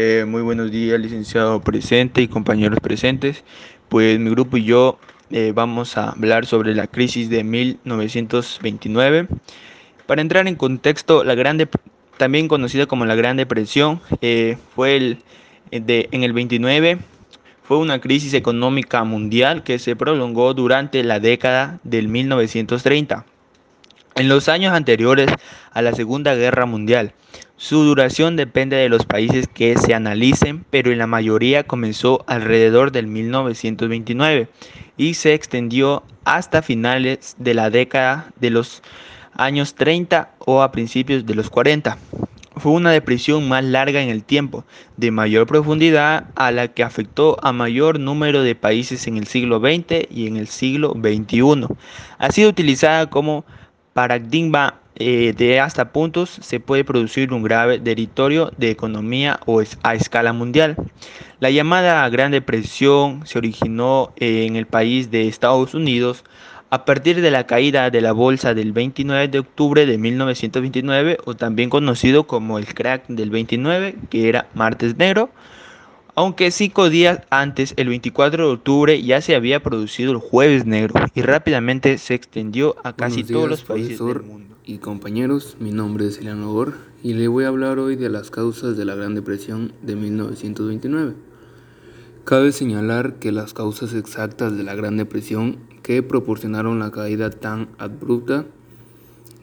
Eh, muy buenos días, licenciado presente y compañeros presentes. Pues mi grupo y yo eh, vamos a hablar sobre la crisis de 1929. Para entrar en contexto, la Gran también conocida como la Gran Depresión, eh, fue el, de, en el 29 fue una crisis económica mundial que se prolongó durante la década del 1930. En los años anteriores a la Segunda Guerra Mundial, su duración depende de los países que se analicen, pero en la mayoría comenzó alrededor del 1929 y se extendió hasta finales de la década de los años 30 o a principios de los 40. Fue una depresión más larga en el tiempo, de mayor profundidad, a la que afectó a mayor número de países en el siglo XX y en el siglo XXI. Ha sido utilizada como paradigma eh, de hasta puntos se puede producir un grave territorio de economía o a escala mundial. La llamada Gran Depresión se originó en el país de Estados Unidos a partir de la caída de la bolsa del 29 de octubre de 1929 o también conocido como el crack del 29 que era martes negro aunque cinco días antes, el 24 de octubre, ya se había producido el jueves negro y rápidamente se extendió a casi todos los países del mundo. Y compañeros, mi nombre es Elian Logor y le voy a hablar hoy de las causas de la Gran Depresión de 1929. Cabe señalar que las causas exactas de la Gran Depresión que proporcionaron la caída tan abrupta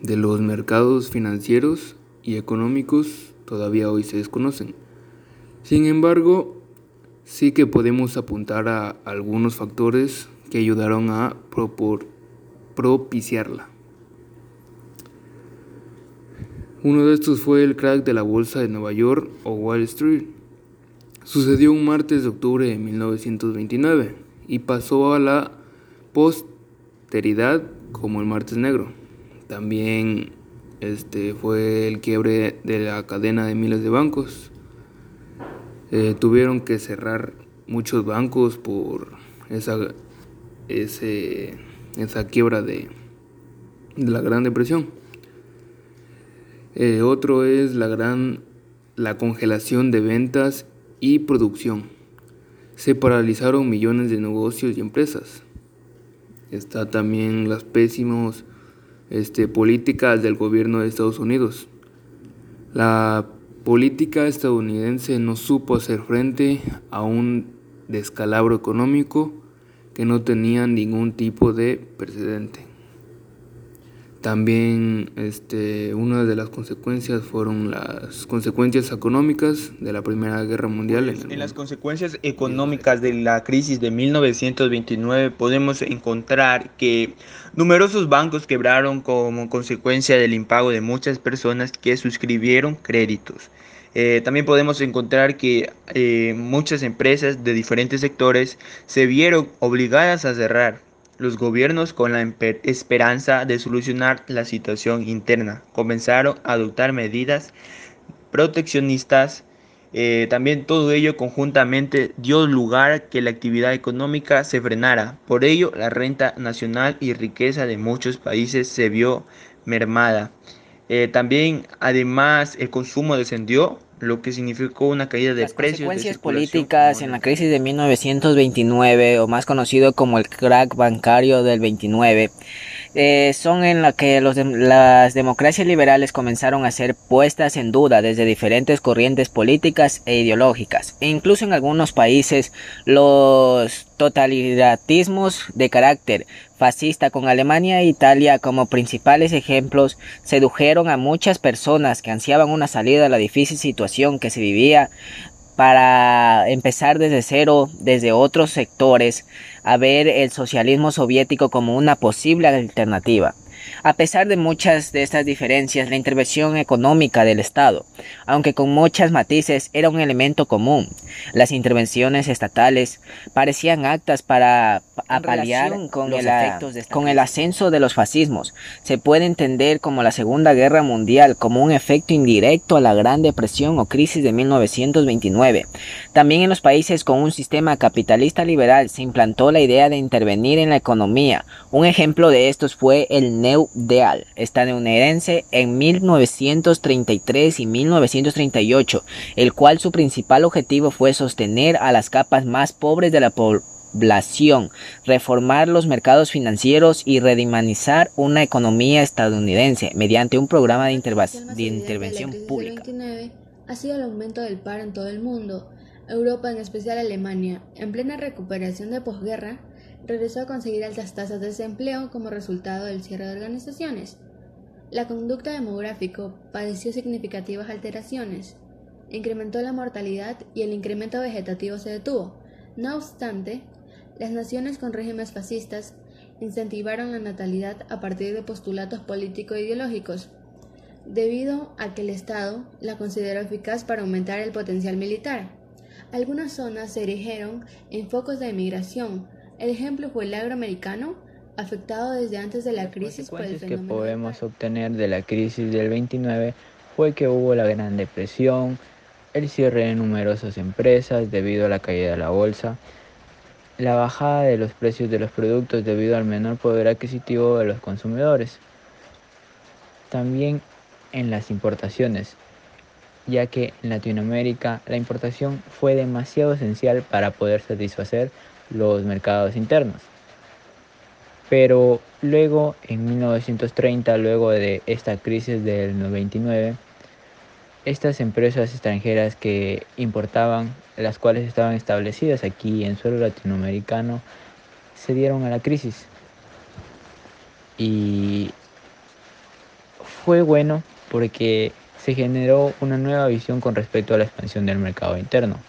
de los mercados financieros y económicos todavía hoy se desconocen. Sin embargo, sí que podemos apuntar a algunos factores que ayudaron a propiciarla. Uno de estos fue el crack de la bolsa de Nueva York o Wall Street. Sucedió un martes de octubre de 1929 y pasó a la posteridad como el martes negro. También este fue el quiebre de la cadena de miles de bancos eh, tuvieron que cerrar muchos bancos por esa, ese, esa quiebra de, la Gran Depresión. Eh, otro es la gran la congelación de ventas y producción. Se paralizaron millones de negocios y empresas. Está también las pésimas este, políticas del gobierno de Estados Unidos. La política estadounidense no supo hacer frente a un descalabro económico que no tenía ningún tipo de precedente. También este, una de las consecuencias fueron las consecuencias económicas de la Primera Guerra Mundial. En, en las consecuencias económicas de la crisis de 1929 podemos encontrar que numerosos bancos quebraron como consecuencia del impago de muchas personas que suscribieron créditos. Eh, también podemos encontrar que eh, muchas empresas de diferentes sectores se vieron obligadas a cerrar los gobiernos, con la esperanza de solucionar la situación interna, comenzaron a adoptar medidas proteccionistas. Eh, también todo ello conjuntamente dio lugar a que la actividad económica se frenara. Por ello, la renta nacional y riqueza de muchos países se vio mermada. Eh, también, además, el consumo descendió, lo que significó una caída de precios. Las consecuencias políticas en la crisis de 1929, o más conocido como el crack bancario del 29, eh, son en la que los las democracias liberales comenzaron a ser puestas en duda desde diferentes corrientes políticas e ideológicas. E incluso en algunos países los totalitarismos de carácter fascista con Alemania e Italia como principales ejemplos sedujeron a muchas personas que ansiaban una salida a la difícil situación que se vivía para empezar desde cero, desde otros sectores, a ver el socialismo soviético como una posible alternativa. A pesar de muchas de estas diferencias, la intervención económica del Estado, aunque con muchas matices, era un elemento común. Las intervenciones estatales parecían actas para apalear con, los efectos de con el ascenso de los fascismos. Se puede entender como la Segunda Guerra Mundial como un efecto indirecto a la Gran Depresión o crisis de 1929. También en los países con un sistema capitalista liberal se implantó la idea de intervenir en la economía. Un ejemplo de estos fue el Deal estadounidense en 1933 y 1938, el cual su principal objetivo fue sostener a las capas más pobres de la población, reformar los mercados financieros y redimanizar una economía estadounidense mediante un programa de, intervención pública. ha sido el aumento del paro en todo el mundo, Europa, en especial Alemania, en plena recuperación de posguerra, regresó a conseguir altas tasas de desempleo como resultado del cierre de organizaciones. La conducta demográfica padeció significativas alteraciones, incrementó la mortalidad y el incremento vegetativo se detuvo. No obstante, las naciones con regímenes fascistas incentivaron la natalidad a partir de postulatos político-ideológicos, debido a que el Estado la consideró eficaz para aumentar el potencial militar. Algunas zonas se erigieron en focos de emigración. El ejemplo fue el agroamericano, afectado desde antes de la crisis por el que podemos obtener de la crisis del 29 fue que hubo la Gran Depresión, el cierre de numerosas empresas debido a la caída de la bolsa, la bajada de los precios de los productos debido al menor poder adquisitivo de los consumidores. También en las importaciones, ya que en Latinoamérica la importación fue demasiado esencial para poder satisfacer los mercados internos. Pero luego, en 1930, luego de esta crisis del 99, estas empresas extranjeras que importaban, las cuales estaban establecidas aquí en suelo latinoamericano, se dieron a la crisis. Y fue bueno porque se generó una nueva visión con respecto a la expansión del mercado interno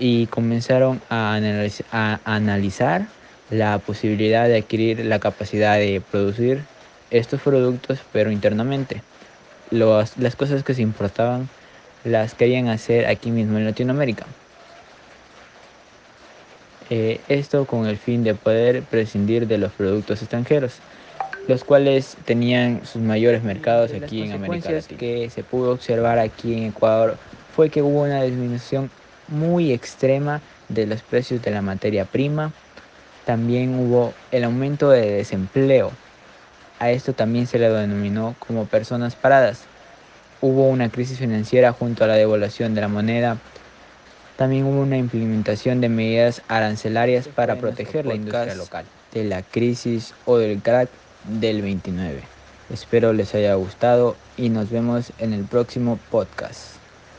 y comenzaron a, analizar la posibilidad de adquirir la capacidad de producir estos productos pero internamente. las cosas que se importaban las querían hacer aquí mismo en Latinoamérica. Eh, esto con el fin de poder prescindir de los productos extranjeros los cuales tenían sus mayores mercados aquí en América Latina. que se pudo observar aquí en Ecuador fue que hubo una disminución muy extrema de los precios de la materia prima. También hubo el aumento de desempleo. A esto también se le denominó como personas paradas. Hubo una crisis financiera junto a la devaluación de la moneda. También hubo una implementación de medidas arancelarias para proteger la industria local de la crisis o del crack del 29. Espero les haya gustado y nos vemos en el próximo podcast.